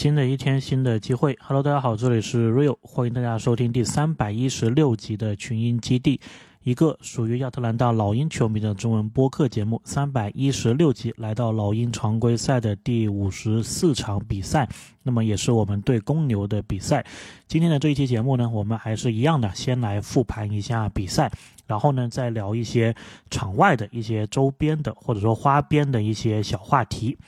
新的一天，新的机会。Hello，大家好，这里是 Real，欢迎大家收听第三百一十六集的群英基地，一个属于亚特兰大老鹰球迷的中文播客节目。三百一十六集来到老鹰常规赛的第五十四场比赛，那么也是我们对公牛的比赛。今天的这一期节目呢，我们还是一样的，先来复盘一下比赛，然后呢，再聊一些场外的一些周边的或者说花边的一些小话题。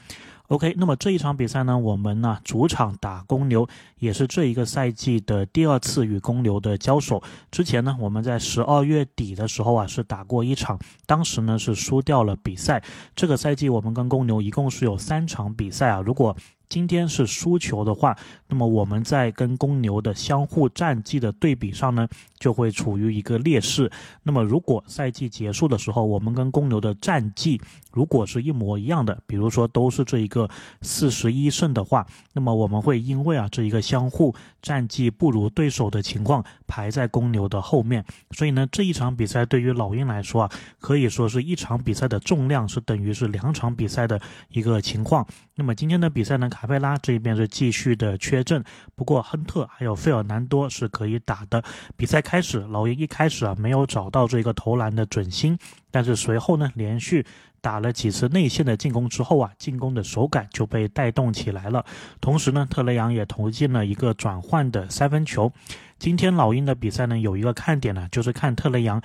OK，那么这一场比赛呢，我们呢主场打公牛，也是这一个赛季的第二次与公牛的交手。之前呢，我们在十二月底的时候啊是打过一场，当时呢是输掉了比赛。这个赛季我们跟公牛一共是有三场比赛啊，如果今天是输球的话，那么我们在跟公牛的相互战绩的对比上呢，就会处于一个劣势。那么如果赛季结束的时候，我们跟公牛的战绩如果是一模一样的，比如说都是这一个四十一胜的话，那么我们会因为啊这一个相互战绩不如对手的情况排在公牛的后面。所以呢，这一场比赛对于老鹰来说啊，可以说是一场比赛的重量是等于是两场比赛的一个情况。那么今天的比赛呢？卡佩拉这边是继续的缺阵，不过亨特还有费尔南多是可以打的。比赛开开始，老鹰一开始啊没有找到这个投篮的准心，但是随后呢连续打了几次内线的进攻之后啊，进攻的手感就被带动起来了。同时呢，特雷杨也投进了一个转换的三分球。今天老鹰的比赛呢有一个看点呢，就是看特雷杨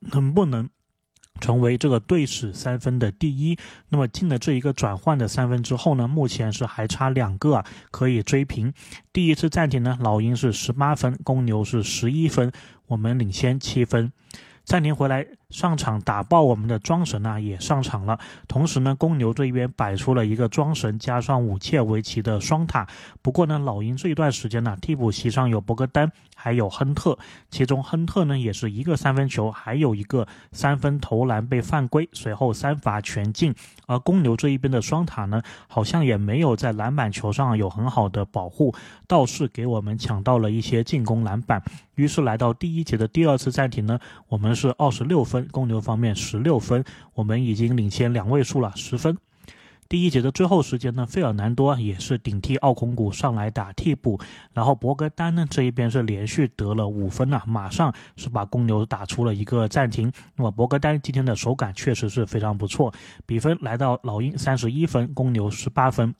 能不能。成为这个队史三分的第一，那么进了这一个转换的三分之后呢，目前是还差两个啊，可以追平。第一次暂停呢，老鹰是十八分，公牛是十一分，我们领先七分。暂停回来上场打爆我们的庄神啊，也上场了。同时呢，公牛这边摆出了一个庄神加上武切维奇的双塔。不过呢，老鹰这一段时间呢，替补席上有博格丹，还有亨特。其中亨特呢，也是一个三分球，还有一个三分投篮被犯规，随后三罚全进。而公牛这一边的双塔呢，好像也没有在篮板球上有很好的保护，倒是给我们抢到了一些进攻篮板。于是来到第一节的第二次暂停呢，我们是二十六分，公牛方面十六分，我们已经领先两位数了，十分。第一节的最后时间呢，费尔南多也是顶替奥孔古上来打替补，然后博格丹呢这一边是连续得了五分啊，马上是把公牛打出了一个暂停。那么博格丹今天的手感确实是非常不错，比分来到老鹰三十一分，公牛十八分。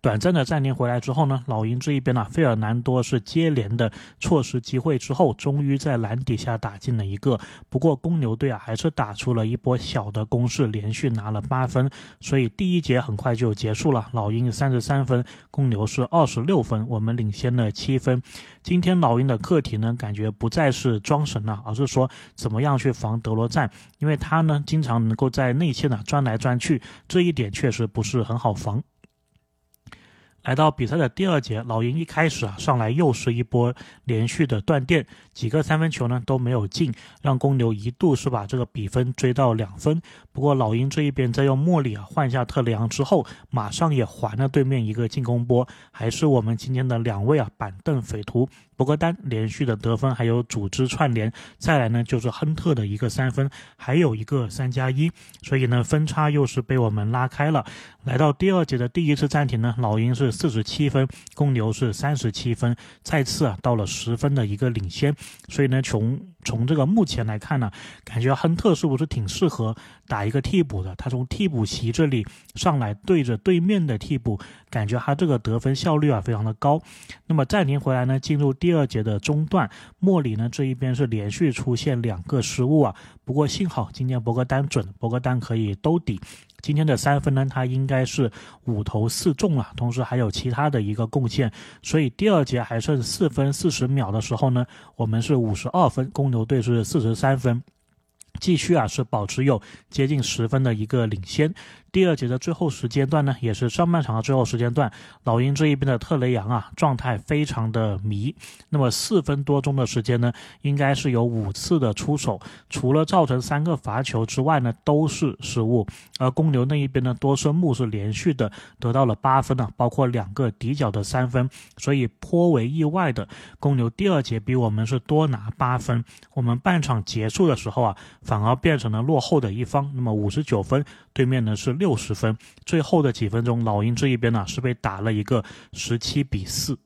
短暂的暂停回来之后呢，老鹰这一边呢，费尔南多是接连的错失机会之后，终于在篮底下打进了一个。不过公牛队啊，还是打出了一波小的攻势，连续拿了八分，所以第一节很快就结束了。老鹰三十三分，公牛是二十六分，我们领先了七分。今天老鹰的课题呢，感觉不再是装神了，而是说怎么样去防德罗赞，因为他呢经常能够在内线呢钻来钻去，这一点确实不是很好防。来到比赛的第二节，老鹰一开始啊上来又是一波连续的断电，几个三分球呢都没有进，让公牛一度是把这个比分追到两分。不过老鹰这一边在用莫里啊换下特雷昂之后，马上也还了对面一个进攻波，还是我们今天的两位啊板凳匪徒。博格丹连续的得分，还有组织串联，再来呢就是亨特的一个三分，还有一个三加一，所以呢分差又是被我们拉开了。来到第二节的第一次暂停呢，老鹰是四十七分，公牛是三十七分，再次啊到了十分的一个领先。所以呢从从这个目前来看呢，感觉亨特是不是挺适合打一个替补的？他从替补席这里上来对着对面的替补，感觉他这个得分效率啊非常的高。那么暂停回来呢，进入第二节的中段，莫里呢这一边是连续出现两个失误啊，不过幸好今天博格丹准，博格丹可以兜底。今天的三分呢，他应该是五投四中了，同时还有其他的一个贡献，所以第二节还剩四分四十秒的时候呢，我们是五十二分，公牛队是四十三分，继续啊是保持有接近十分的一个领先。第二节的最后时间段呢，也是上半场的最后时间段，老鹰这一边的特雷杨啊，状态非常的迷。那么四分多钟的时间呢，应该是有五次的出手，除了造成三个罚球之外呢，都是失误。而公牛那一边呢，多森木是连续的得到了八分呢，包括两个底角的三分，所以颇为意外的，公牛第二节比我们是多拿八分。我们半场结束的时候啊，反而变成了落后的一方。那么五十九分，对面呢是六十分。最后的几分钟，老鹰这一边呢是被打了一个十七比四。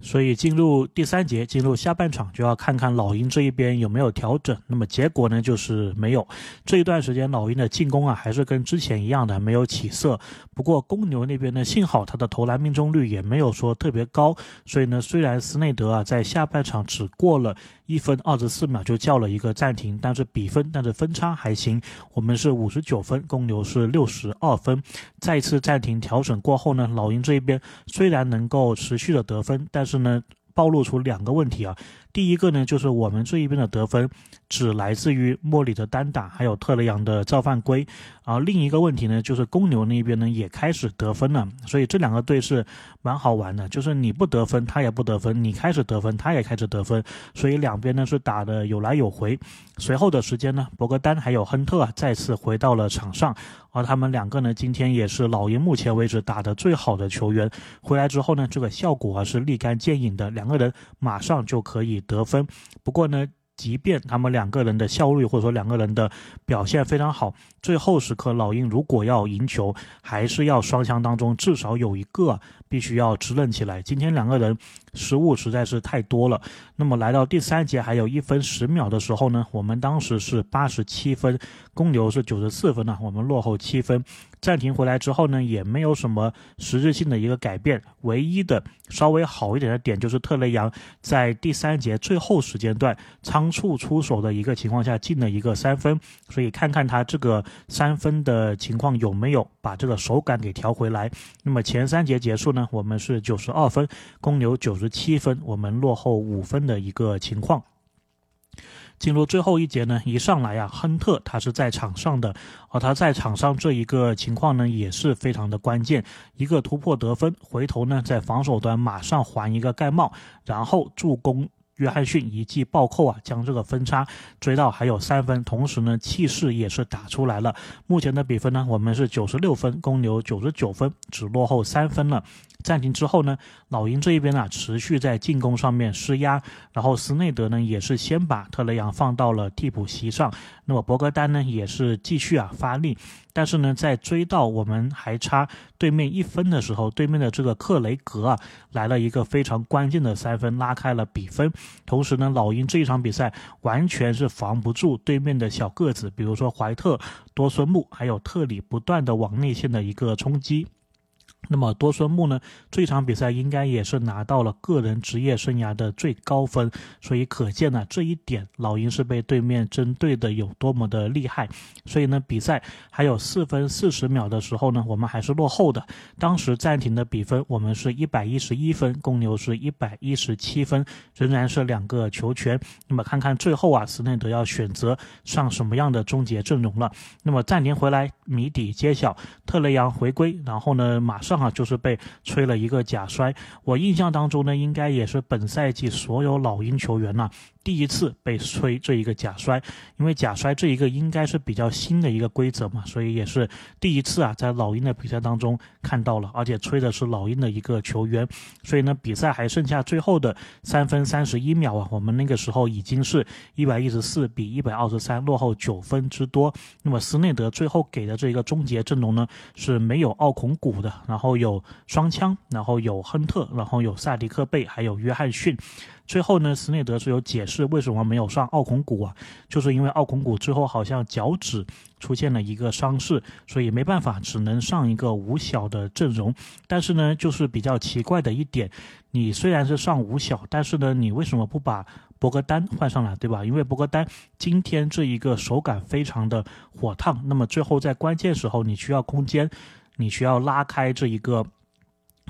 所以进入第三节，进入下半场，就要看看老鹰这一边有没有调整。那么结果呢，就是没有。这一段时间，老鹰的进攻啊，还是跟之前一样的，没有起色。不过公牛那边呢，幸好他的投篮命中率也没有说特别高。所以呢，虽然斯内德啊在下半场只过了一分二十四秒就叫了一个暂停，但是比分，但是分差还行。我们是五十九分，公牛是六十二分。再次暂停调整过后呢，老鹰这一边虽然能够持续的得分，但是呢，暴露出两个问题啊。第一个呢，就是我们这一边的得分只来自于莫里的单打，还有特雷杨的造犯规。然后另一个问题呢，就是公牛那边呢也开始得分了。所以这两个队是蛮好玩的，就是你不得分，他也不得分；你开始得分，他也开始得分。所以两边呢是打的有来有回。随后的时间呢，博格丹还有亨特啊再次回到了场上，而他们两个呢今天也是老鹰目前为止打的最好的球员。回来之后呢，这个效果啊是立竿见影的，两个人马上就可以。得分，不过呢，即便他们两个人的效率或者说两个人的表现非常好，最后时刻老鹰如果要赢球，还是要双枪当中至少有一个必须要支棱起来。今天两个人失误实在是太多了。那么来到第三节还有一分十秒的时候呢，我们当时是八十七分，公牛是九十四分呢，我们落后七分。暂停回来之后呢，也没有什么实质性的一个改变。唯一的稍微好一点的点就是特雷杨在第三节最后时间段仓促出手的一个情况下进了一个三分，所以看看他这个三分的情况有没有把这个手感给调回来。那么前三节结束，我们是九十二分，公牛九十七分，我们落后五分的一个情况。进入最后一节呢，一上来啊，亨特他是在场上的，而他在场上这一个情况呢，也是非常的关键，一个突破得分，回头呢在防守端马上还一个盖帽，然后助攻。约翰逊一记暴扣啊，将这个分差追到还有三分，同时呢气势也是打出来了。目前的比分呢，我们是九十六分，公牛九十九分，只落后三分了。暂停之后呢，老鹰这一边啊持续在进攻上面施压，然后斯内德呢也是先把特雷杨放到了替补席上，那么博格丹呢也是继续啊发力。但是呢，在追到我们还差对面一分的时候，对面的这个克雷格啊，来了一个非常关键的三分，拉开了比分。同时呢，老鹰这一场比赛完全是防不住对面的小个子，比如说怀特、多孙木还有特里不断的往内线的一个冲击。那么多孙木呢？这场比赛应该也是拿到了个人职业生涯的最高分，所以可见呢这一点老鹰是被对面针对的有多么的厉害。所以呢，比赛还有四分四十秒的时候呢，我们还是落后的。当时暂停的比分，我们是一百一十一分，公牛是一百一十七分，仍然是两个球权。那么看看最后啊，斯内德要选择上什么样的终结阵容了。那么暂停回来，谜底揭晓，特雷杨回归，然后呢，马正好，就是被吹了一个假摔。我印象当中呢，应该也是本赛季所有老鹰球员呢。第一次被吹这一个假摔，因为假摔这一个应该是比较新的一个规则嘛，所以也是第一次啊，在老鹰的比赛当中看到了，而且吹的是老鹰的一个球员，所以呢，比赛还剩下最后的三分三十一秒啊，我们那个时候已经是一百一十四比一百二十三落后九分之多。那么斯内德最后给的这个终结阵容呢，是没有奥孔古的，然后有双枪，然后有亨特，然后有萨迪克贝，还有约翰逊。最后呢，斯内德是有解释是为什么没有上奥孔古啊，就是因为奥孔古最后好像脚趾出现了一个伤势，所以没办法，只能上一个五小的阵容。但是呢，就是比较奇怪的一点，你虽然是上五小，但是呢，你为什么不把博格丹换上来，对吧？因为博格丹今天这一个手感非常的火烫，那么最后在关键时候你需要空间，你需要拉开这一个。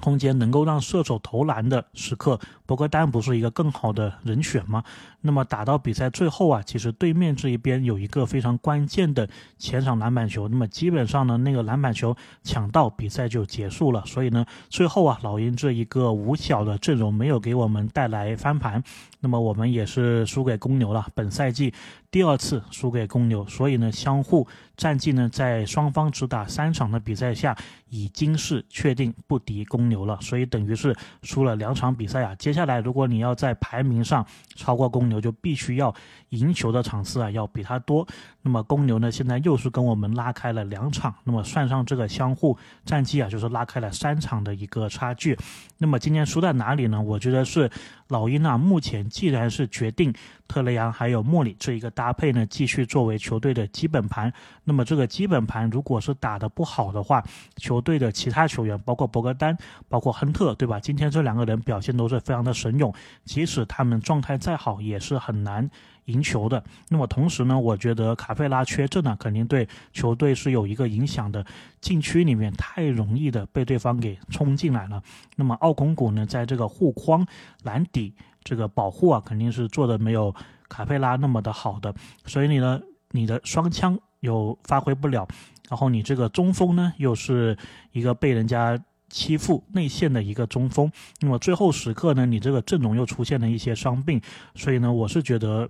空间能够让射手投篮的时刻，博格丹不是一个更好的人选吗？那么打到比赛最后啊，其实对面这一边有一个非常关键的前场篮板球，那么基本上呢，那个篮板球抢到，比赛就结束了。所以呢，最后啊，老鹰这一个五小的阵容没有给我们带来翻盘，那么我们也是输给公牛了。本赛季第二次输给公牛，所以呢，相互战绩呢，在双方只打三场的比赛下，已经是确定不敌公牛了，所以等于是输了两场比赛啊。接下下来，如果你要在排名上超过公牛，就必须要赢球的场次啊要比他多。那么公牛呢，现在又是跟我们拉开了两场，那么算上这个相互战绩啊，就是拉开了三场的一个差距。那么今天输在哪里呢？我觉得是老鹰啊，目前既然是决定特雷杨还有莫里这一个。搭配呢，继续作为球队的基本盘。那么这个基本盘如果是打得不好的话，球队的其他球员，包括博格丹，包括亨特，对吧？今天这两个人表现都是非常的神勇，即使他们状态再好，也是很难赢球的。那么同时呢，我觉得卡佩拉缺阵呢，肯定对球队是有一个影响的。禁区里面太容易的被对方给冲进来了。那么奥孔古呢，在这个护框篮底这个保护啊，肯定是做的没有。卡佩拉那么的好的，所以你呢，你的双枪又发挥不了，然后你这个中锋呢，又是一个被人家欺负内线的一个中锋，那么最后时刻呢，你这个阵容又出现了一些伤病，所以呢，我是觉得。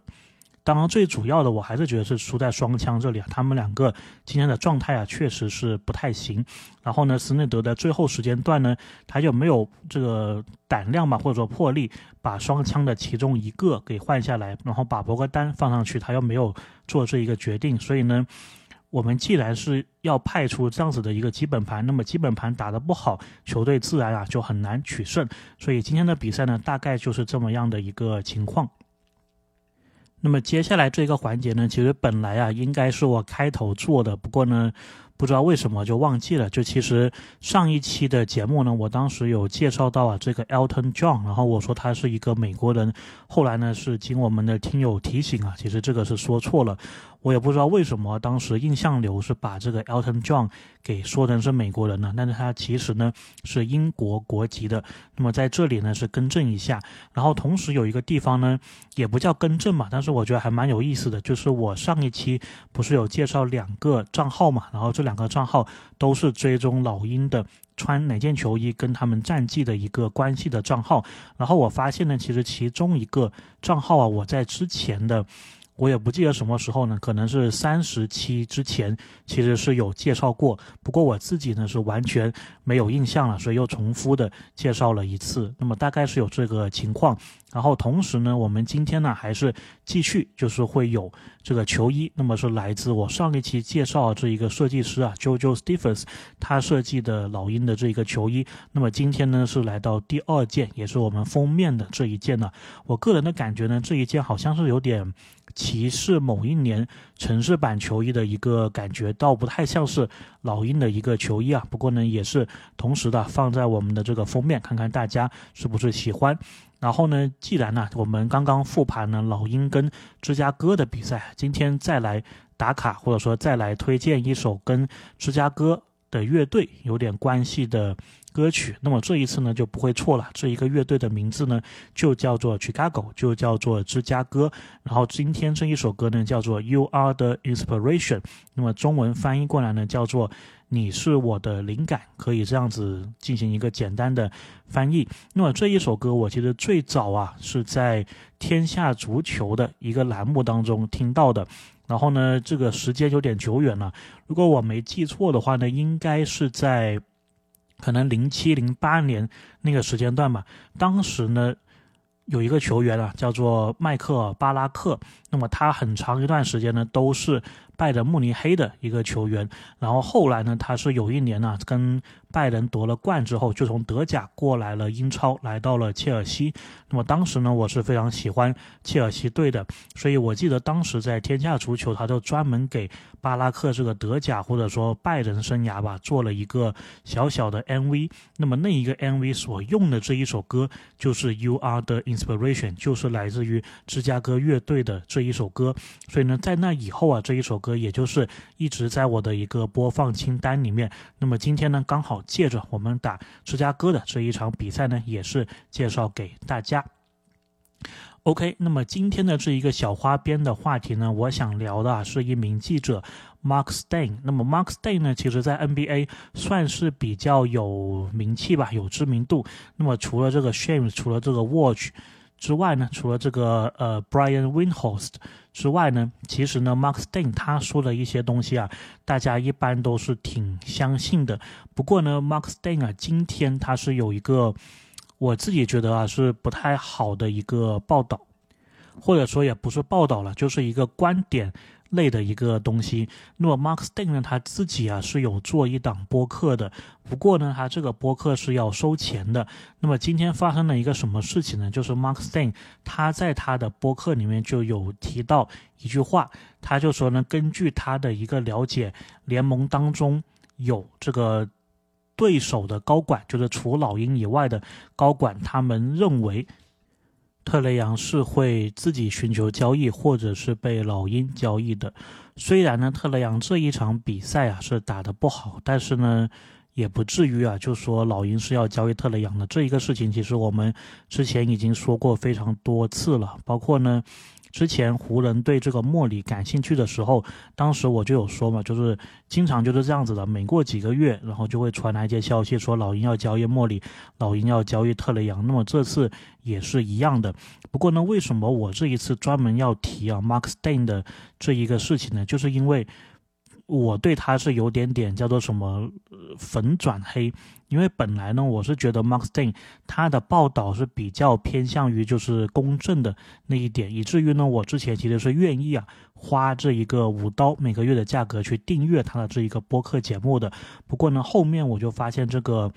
当然，最主要的我还是觉得是输在双枪这里啊，他们两个今天的状态啊，确实是不太行。然后呢，斯内德的最后时间段呢，他就没有这个胆量吧，或者说魄力，把双枪的其中一个给换下来，然后把博格丹放上去，他又没有做这一个决定。所以呢，我们既然是要派出这样子的一个基本盘，那么基本盘打得不好，球队自然啊就很难取胜。所以今天的比赛呢，大概就是这么样的一个情况。那么接下来这个环节呢，其实本来啊应该是我开头做的，不过呢，不知道为什么就忘记了。就其实上一期的节目呢，我当时有介绍到啊这个 Elton John，然后我说他是一个美国人，后来呢是经我们的听友提醒啊，其实这个是说错了。我也不知道为什么当时印象流是把这个 Elton John 给说成是美国人呢，但是他其实呢是英国国籍的。那么在这里呢是更正一下，然后同时有一个地方呢也不叫更正嘛，但是我觉得还蛮有意思的，就是我上一期不是有介绍两个账号嘛，然后这两个账号都是追踪老鹰的穿哪件球衣跟他们战绩的一个关系的账号，然后我发现呢，其实其中一个账号啊，我在之前的。我也不记得什么时候呢，可能是三十期之前，其实是有介绍过。不过我自己呢是完全没有印象了，所以又重复的介绍了一次。那么大概是有这个情况。然后同时呢，我们今天呢还是继续，就是会有这个球衣，那么是来自我上一期介绍这一个设计师啊，JoJo Stephens，他设计的老鹰的这一个球衣。那么今天呢是来到第二件，也是我们封面的这一件呢。我个人的感觉呢，这一件好像是有点歧视某一年城市版球衣的一个感觉，倒不太像是老鹰的一个球衣啊。不过呢，也是同时的放在我们的这个封面，看看大家是不是喜欢。然后呢，既然呢，我们刚刚复盘了老鹰跟芝加哥的比赛，今天再来打卡，或者说再来推荐一首跟芝加哥的乐队有点关系的歌曲。那么这一次呢，就不会错了。这一个乐队的名字呢，就叫做 Chicago，就叫做芝加哥。然后今天这一首歌呢，叫做 You Are the Inspiration。那么中文翻译过来呢，叫做。你是我的灵感，可以这样子进行一个简单的翻译。那么这一首歌，我其实最早啊是在《天下足球》的一个栏目当中听到的。然后呢，这个时间有点久远了，如果我没记错的话呢，应该是在可能零七零八年那个时间段吧。当时呢。有一个球员啊，叫做迈克·巴拉克。那么他很长一段时间呢，都是拜仁慕尼黑的一个球员。然后后来呢，他是有一年呢，跟拜仁夺了冠之后，就从德甲过来了英超，来到了切尔西。那么当时呢，我是非常喜欢切尔西队的，所以我记得当时在天下足球，他就专门给巴拉克这个德甲或者说拜仁生涯吧，做了一个小小的 MV。那么那一个 MV 所用的这一首歌就是 You Are the Inspiration，就是来自于芝加哥乐队的这一首歌。所以呢，在那以后啊，这一首歌也就是一直在我的一个播放清单里面。那么今天呢，刚好。借着我们打芝加哥的这一场比赛呢，也是介绍给大家。OK，那么今天的这一个小花边的话题呢，我想聊的啊是一名记者 Mark Stein。那么 Mark Stein 呢，其实在 NBA 算是比较有名气吧，有知名度。那么除了这个 Shams，除了这个 Watch。之外呢，除了这个呃 Brian Windhorst 之外呢，其实呢，Mark Stein 他说的一些东西啊，大家一般都是挺相信的。不过呢，Mark Stein 啊，今天他是有一个我自己觉得啊是不太好的一个报道，或者说也不是报道了，就是一个观点。类的一个东西。那么，Mark Stein 呢，他自己啊是有做一档播客的，不过呢，他这个播客是要收钱的。那么今天发生了一个什么事情呢？就是 Mark Stein 他在他的播客里面就有提到一句话，他就说呢，根据他的一个了解，联盟当中有这个对手的高管，就是除老鹰以外的高管，他们认为。特雷杨是会自己寻求交易，或者是被老鹰交易的。虽然呢，特雷杨这一场比赛啊是打得不好，但是呢，也不至于啊就说老鹰是要交易特雷杨的。这一个事情，其实我们之前已经说过非常多次了，包括呢。之前湖人对这个莫里感兴趣的时候，当时我就有说嘛，就是经常就是这样子的，每过几个月，然后就会传来一些消息说老鹰要交易莫里，老鹰要交易特雷杨。那么这次也是一样的。不过呢，为什么我这一次专门要提啊 Mark Stein 的这一个事情呢？就是因为。我对他是有点点叫做什么粉转黑，因为本来呢，我是觉得 Mark Stein 他的报道是比较偏向于就是公正的那一点，以至于呢，我之前其实是愿意啊花这一个五刀每个月的价格去订阅他的这一个播客节目的。不过呢，后面我就发现这个。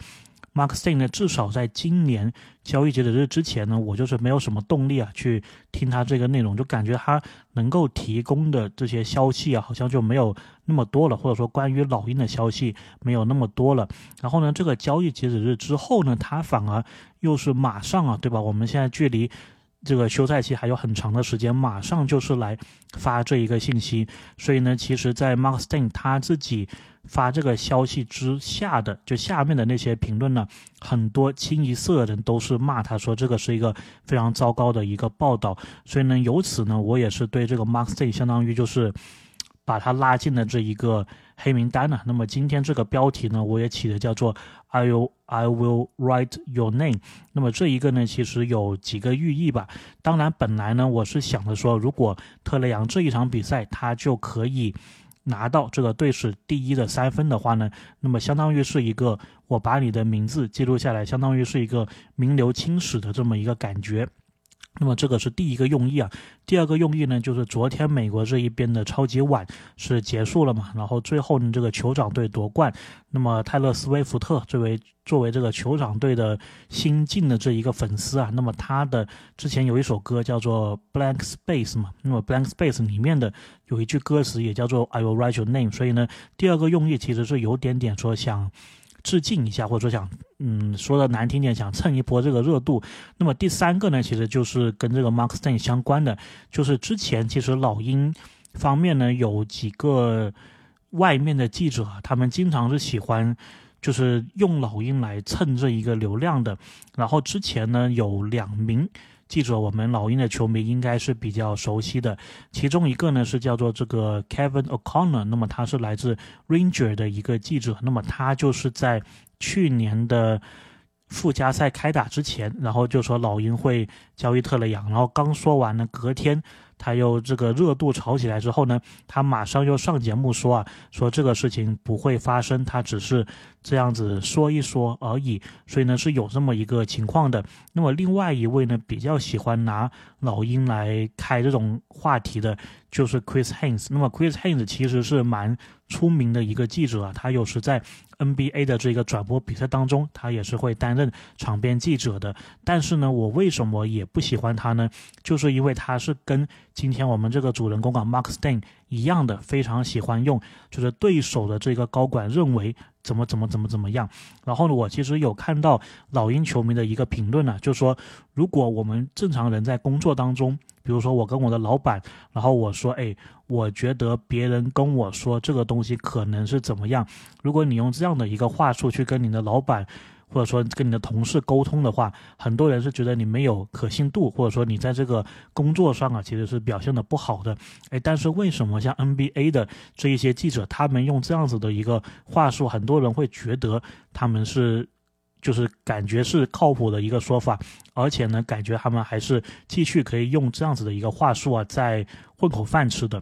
Mark Stein 呢，至少在今年交易截止日之前呢，我就是没有什么动力啊，去听他这个内容，就感觉他能够提供的这些消息啊，好像就没有那么多了，或者说关于老鹰的消息没有那么多了。然后呢，这个交易截止日之后呢，他反而又是马上啊，对吧？我们现在距离。这个休赛期还有很长的时间，马上就是来发这一个信息，所以呢，其实，在 Mark Stein 他自己发这个消息之下的，就下面的那些评论呢，很多清一色的人都是骂他说这个是一个非常糟糕的一个报道，所以呢，由此呢，我也是对这个 Mark Stein 相当于就是把他拉进了这一个。黑名单呢？那么今天这个标题呢，我也起的叫做 I will I will write your name。那么这一个呢，其实有几个寓意吧。当然，本来呢，我是想着说，如果特雷杨这一场比赛他就可以拿到这个队史第一的三分的话呢，那么相当于是一个我把你的名字记录下来，相当于是一个名留青史的这么一个感觉。那么这个是第一个用意啊，第二个用意呢，就是昨天美国这一边的超级碗是结束了嘛，然后最后呢这个酋长队夺冠，那么泰勒斯威夫特作为作为这个酋长队的新晋的这一个粉丝啊，那么他的之前有一首歌叫做 Blank Space 嘛，那么 Blank Space 里面的有一句歌词也叫做 I will write your name，所以呢第二个用意其实是有点点说想。致敬一下，或者说想，嗯，说的难听点，想蹭一波这个热度。那么第三个呢，其实就是跟这个 Mark Stein 相关的，就是之前其实老鹰方面呢有几个外面的记者，他们经常是喜欢就是用老鹰来蹭这一个流量的。然后之前呢有两名。记者，我们老鹰的球迷应该是比较熟悉的，其中一个呢是叫做这个 Kevin O'Connor，那么他是来自 Ranger 的一个记者，那么他就是在去年的附加赛开打之前，然后就说老鹰会交易特雷杨，然后刚说完呢，隔天。他又这个热度炒起来之后呢，他马上又上节目说啊，说这个事情不会发生，他只是这样子说一说而已。所以呢是有这么一个情况的。那么另外一位呢比较喜欢拿老鹰来开这种话题的，就是 Chris Haynes。那么 Chris Haynes 其实是蛮出名的一个记者啊，他有时在 NBA 的这个转播比赛当中，他也是会担任场边记者的。但是呢，我为什么也不喜欢他呢？就是因为他是跟今天我们这个主人公啊，Mark Stein 一样的，非常喜欢用，就是对手的这个高管认为怎么怎么怎么怎么样。然后呢，我其实有看到老鹰球迷的一个评论呢，就说如果我们正常人在工作当中，比如说我跟我的老板，然后我说，哎，我觉得别人跟我说这个东西可能是怎么样，如果你用这样的一个话术去跟你的老板。或者说跟你的同事沟通的话，很多人是觉得你没有可信度，或者说你在这个工作上啊，其实是表现的不好的。哎，但是为什么像 NBA 的这一些记者，他们用这样子的一个话术，很多人会觉得他们是就是感觉是靠谱的一个说法，而且呢，感觉他们还是继续可以用这样子的一个话术啊，在混口饭吃的。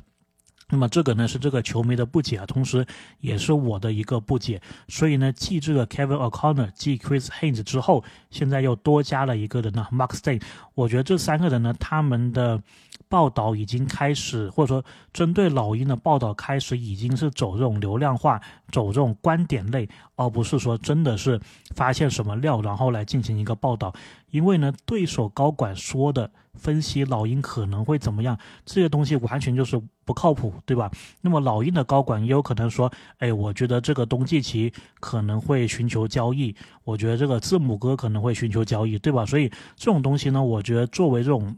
那么这个呢是这个球迷的不解啊，同时也是我的一个不解。所以呢，继这个 Kevin O'Connor、继 Chris Haynes 之后，现在又多加了一个人呢，Mark Stein。我觉得这三个人呢，他们的报道已经开始，或者说针对老鹰的报道开始，已经是走这种流量化、走这种观点类，而不是说真的是发现什么料，然后来进行一个报道。因为呢，对手高管说的分析老鹰可能会怎么样，这些东西完全就是不靠谱，对吧？那么老鹰的高管也有可能说，哎，我觉得这个冬季期可能会寻求交易，我觉得这个字母哥可能会寻求交易，对吧？所以这种东西呢，我觉得作为这种。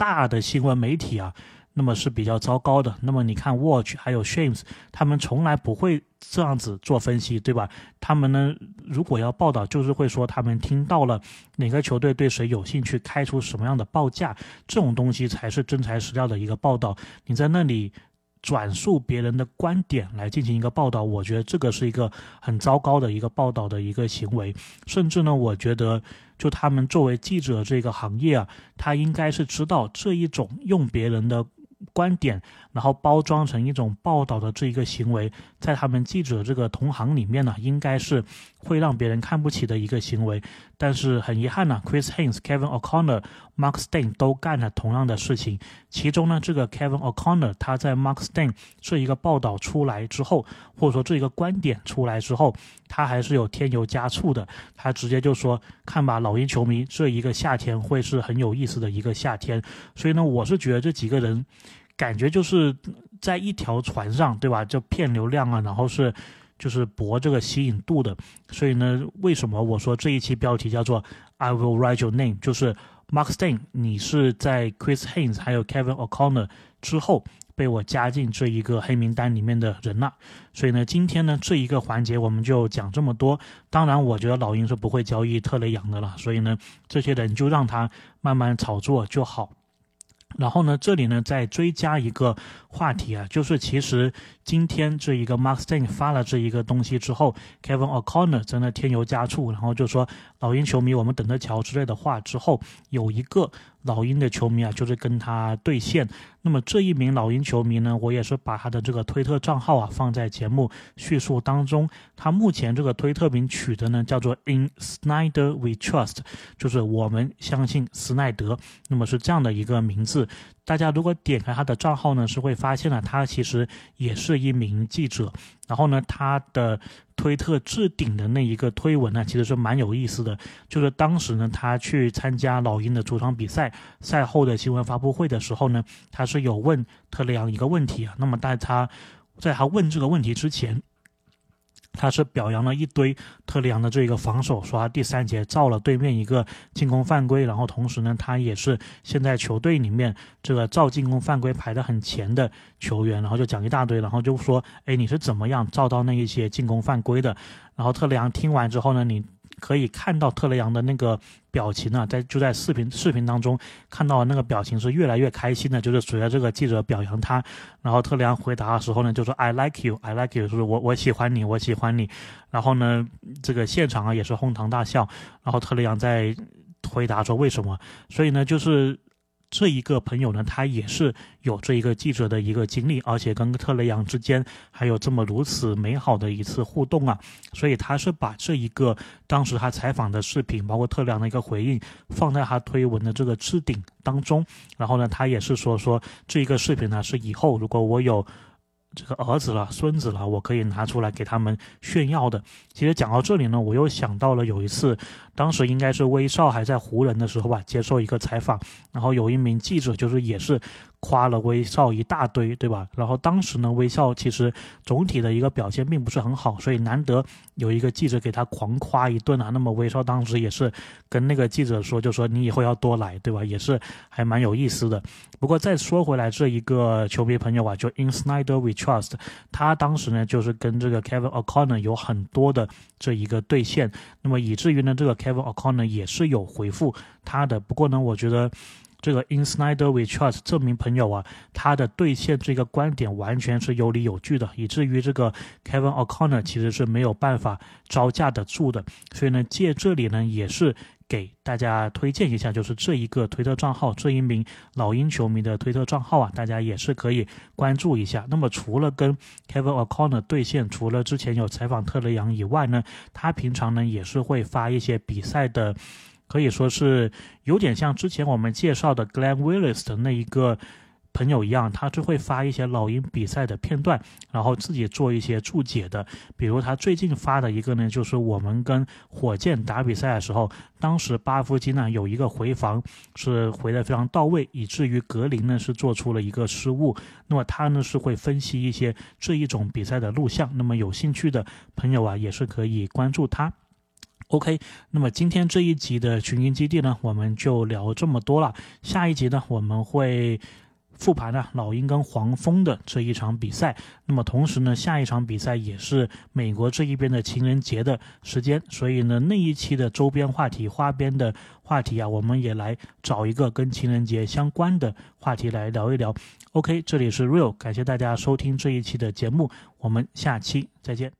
大的新闻媒体啊，那么是比较糟糕的。那么你看，Watch 还有 Shames，他们从来不会这样子做分析，对吧？他们呢，如果要报道，就是会说他们听到了哪个球队对谁有兴趣，开出什么样的报价，这种东西才是真材实料的一个报道。你在那里。转述别人的观点来进行一个报道，我觉得这个是一个很糟糕的一个报道的一个行为。甚至呢，我觉得就他们作为记者这个行业啊，他应该是知道这一种用别人的。观点，然后包装成一种报道的这一个行为，在他们记者这个同行里面呢，应该是会让别人看不起的一个行为。但是很遗憾呢，Chris Haynes、Kevin O'Connor、Mark Stein 都干了同样的事情。其中呢，这个 Kevin O'Connor 他在 Mark Stein 这一个报道出来之后，或者说这一个观点出来之后，他还是有添油加醋的。他直接就说：“看吧，老鹰球迷，这一个夏天会是很有意思的一个夏天。”所以呢，我是觉得这几个人。感觉就是在一条船上，对吧？就骗流量啊，然后是就是博这个吸引度的。所以呢，为什么我说这一期标题叫做 "I will write your name"，就是 Mark Stein，你是在 Chris Haynes 还有 Kevin O'Connor 之后被我加进这一个黑名单里面的人了。所以呢，今天呢这一个环节我们就讲这么多。当然，我觉得老鹰是不会交易特雷杨的了。所以呢，这些人就让他慢慢炒作就好。然后呢，这里呢再追加一个话题啊，就是其实今天这一个 Mark Stein 发了这一个东西之后，Kevin O'Connor 真的添油加醋，然后就说老鹰球迷我们等着瞧之类的话之后，有一个。老鹰的球迷啊，就是跟他对线。那么这一名老鹰球迷呢，我也是把他的这个推特账号啊放在节目叙述当中。他目前这个推特名取的呢叫做 In Snyder We Trust，就是我们相信斯奈德。那么是这样的一个名字。大家如果点开他的账号呢，是会发现呢，他其实也是一名记者。然后呢，他的推特置顶的那一个推文呢，其实是蛮有意思的。就是当时呢，他去参加老鹰的主场比赛，赛后的新闻发布会的时候呢，他是有问特雷杨一个问题啊。那么在他在他问这个问题之前。他是表扬了一堆特里昂的这个防守，说他第三节造了对面一个进攻犯规，然后同时呢，他也是现在球队里面这个造进攻犯规排的很前的球员，然后就讲一大堆，然后就说，哎，你是怎么样造到那一些进攻犯规的？然后特里昂听完之后呢，你。可以看到特雷杨的那个表情啊，在就在视频视频当中看到那个表情是越来越开心的，就是随着这个记者表扬他，然后特雷杨回答的时候呢，就说 I like you, I like you，就是我我喜欢你，我喜欢你。然后呢，这个现场啊也是哄堂大笑。然后特雷杨在回答说为什么？所以呢，就是。这一个朋友呢，他也是有这一个记者的一个经历，而且跟特雷杨之间还有这么如此美好的一次互动啊，所以他是把这一个当时他采访的视频，包括特雷杨的一个回应，放在他推文的这个置顶当中，然后呢，他也是说说这一个视频呢是以后如果我有。这个儿子了，孙子了，我可以拿出来给他们炫耀的。其实讲到这里呢，我又想到了有一次，当时应该是威少还在湖人的时候吧，接受一个采访，然后有一名记者就是也是。夸了威少一大堆，对吧？然后当时呢，威少其实总体的一个表现并不是很好，所以难得有一个记者给他狂夸一顿啊。那么威少当时也是跟那个记者说，就说你以后要多来，对吧？也是还蛮有意思的。不过再说回来，这一个球迷朋友啊，就 In Snyder We Trust，他当时呢就是跟这个 Kevin O'Connor 有很多的这一个对线，那么以至于呢，这个 Kevin O'Connor 也是有回复他的。不过呢，我觉得。这个 Insnider We Trust 这名朋友啊，他的兑现这个观点完全是有理有据的，以至于这个 Kevin O'Connor 其实是没有办法招架得住的。所以呢，借这里呢，也是给大家推荐一下，就是这一个推特账号，这一名老鹰球迷的推特账号啊，大家也是可以关注一下。那么除了跟 Kevin O'Connor 兑现，除了之前有采访特雷杨以外呢，他平常呢也是会发一些比赛的。可以说是有点像之前我们介绍的 Glen Willis 的那一个朋友一样，他是会发一些老鹰比赛的片段，然后自己做一些注解的。比如他最近发的一个呢，就是我们跟火箭打比赛的时候，当时巴夫基呢有一个回防是回的非常到位，以至于格林呢是做出了一个失误。那么他呢是会分析一些这一种比赛的录像。那么有兴趣的朋友啊，也是可以关注他。OK，那么今天这一集的群英基地呢，我们就聊这么多了。下一集呢，我们会复盘呢老鹰跟黄蜂的这一场比赛。那么同时呢，下一场比赛也是美国这一边的情人节的时间，所以呢，那一期的周边话题、花边的话题啊，我们也来找一个跟情人节相关的话题来聊一聊。OK，这里是 Real，感谢大家收听这一期的节目，我们下期再见。